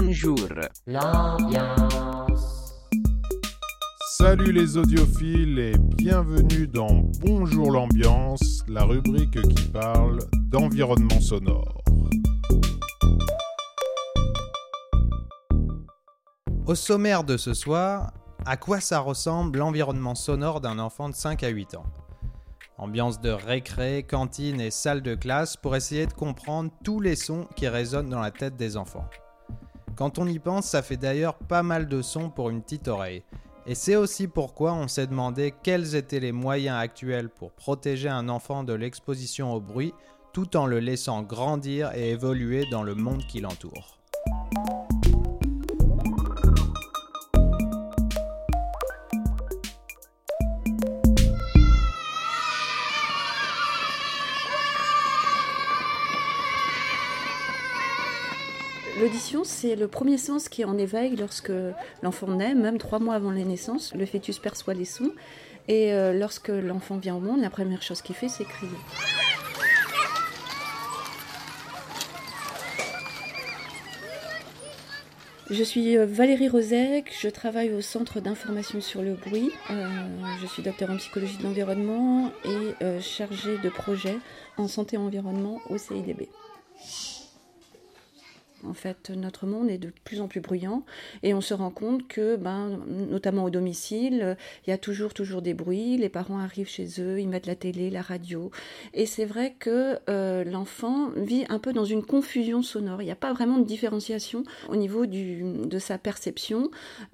Bonjour. L'ambiance. Salut les audiophiles et bienvenue dans Bonjour l'ambiance, la rubrique qui parle d'environnement sonore. Au sommaire de ce soir, à quoi ça ressemble l'environnement sonore d'un enfant de 5 à 8 ans? Ambiance de récré, cantine et salle de classe pour essayer de comprendre tous les sons qui résonnent dans la tête des enfants. Quand on y pense, ça fait d'ailleurs pas mal de sons pour une petite oreille. Et c'est aussi pourquoi on s'est demandé quels étaient les moyens actuels pour protéger un enfant de l'exposition au bruit tout en le laissant grandir et évoluer dans le monde qui l'entoure. L'audition, c'est le premier sens qui est en éveil lorsque l'enfant naît, même trois mois avant la naissance. Le fœtus perçoit les sons. Et euh, lorsque l'enfant vient au monde, la première chose qu'il fait, c'est crier. Je suis euh, Valérie Rosec, je travaille au Centre d'information sur le bruit. Euh, je suis docteur en psychologie de l'environnement et chargée de projet en santé et environnement au CIDB. En fait, notre monde est de plus en plus bruyant et on se rend compte que, ben, notamment au domicile, il y a toujours, toujours des bruits. Les parents arrivent chez eux, ils mettent la télé, la radio. Et c'est vrai que euh, l'enfant vit un peu dans une confusion sonore. Il n'y a pas vraiment de différenciation au niveau de sa perception.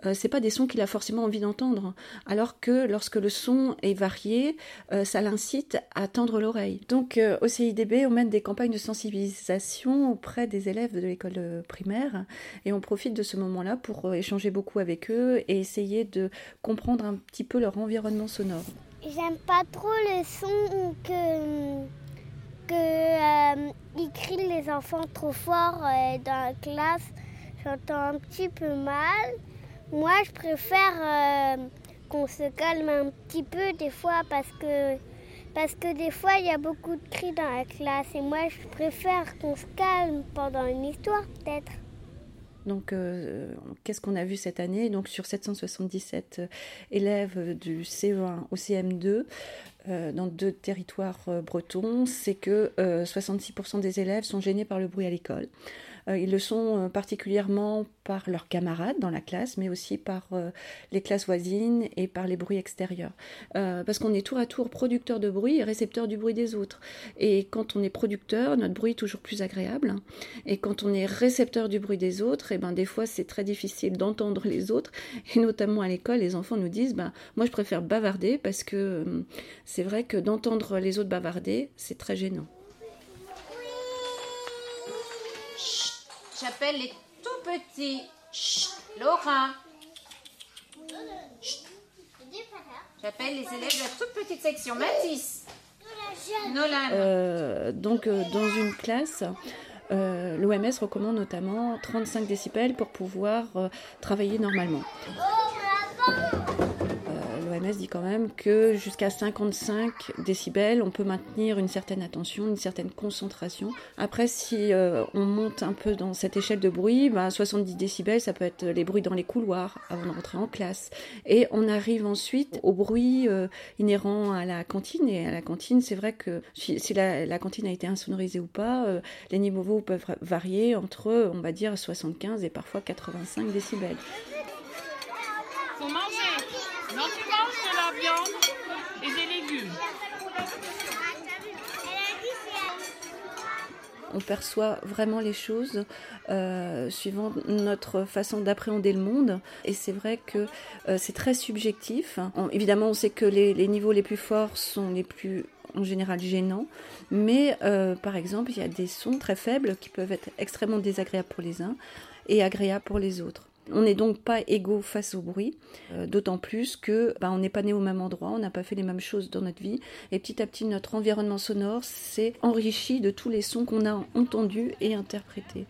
Euh, c'est pas des sons qu'il a forcément envie d'entendre. Alors que lorsque le son est varié, euh, ça l'incite à tendre l'oreille. Donc, euh, au CIDB, on mène des campagnes de sensibilisation auprès des élèves de l'école primaire et on profite de ce moment-là pour euh, échanger beaucoup avec eux et essayer de comprendre un petit peu leur environnement sonore. J'aime pas trop le son que que euh, ils crient les enfants trop fort euh, dans la classe. J'entends un petit peu mal. Moi, je préfère euh, qu'on se calme un petit peu des fois parce que parce que des fois, il y a beaucoup de cris dans la classe et moi, je préfère qu'on se calme pendant une histoire, peut-être. Donc, euh, qu'est-ce qu'on a vu cette année? Donc, sur 777 euh, élèves du CE1 au CM2, euh, dans deux territoires bretons, c'est que euh, 66% des élèves sont gênés par le bruit à l'école. Euh, ils le sont euh, particulièrement par leurs camarades dans la classe, mais aussi par euh, les classes voisines et par les bruits extérieurs. Parce qu'on est tour à tour producteur de bruit et récepteur du bruit des autres. Et quand on est producteur, notre bruit est toujours plus agréable. Et quand on est récepteur du bruit des autres, et ben des fois c'est très difficile d'entendre les autres. Et notamment à l'école, les enfants nous disent, ben moi je préfère bavarder parce que c'est vrai que d'entendre les autres bavarder, c'est très gênant. J'appelle les tout petits. Laura. J'appelle les élèves de la toute petite section. Mathis. Euh, donc euh, dans une classe, euh, l'OMS recommande notamment 35 décibels pour pouvoir travailler normalement. Dit quand même que jusqu'à 55 décibels, on peut maintenir une certaine attention, une certaine concentration. Après, si euh, on monte un peu dans cette échelle de bruit, bah, 70 décibels, ça peut être les bruits dans les couloirs avant de rentrer en classe. Et on arrive ensuite au bruit euh, inhérent à la cantine. Et à la cantine, c'est vrai que si, la cantine a été insonorisée ou pas, euh, les niveaux peuvent varier entre, on va dire, 75 et parfois 85 décibels. On perçoit vraiment les choses euh, suivant notre façon d'appréhender le monde. Et c'est vrai que euh, c'est très subjectif. On- évidemment, on sait que les, les niveaux les plus forts sont les plus en général gênants, mais euh, par exemple, il y a des sons très faibles qui peuvent être extrêmement désagréables pour les uns et agréables pour les autres. On n'est donc pas égaux face au bruit, euh, d'autant plus que bah, on n'est pas né au même endroit, on n'a pas fait les mêmes choses dans notre vie, et petit à petit notre environnement sonore s'est enrichi de tous les sons qu'on a entendus et interprétés.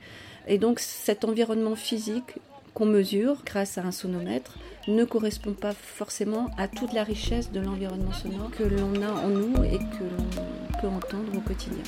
Et donc cet environnement physique qu'on mesure grâce à un sonomètre ne correspond pas forcément à toute la richesse de l'environnement sonore que l'on a en nous et que l'on peut entendre au quotidien.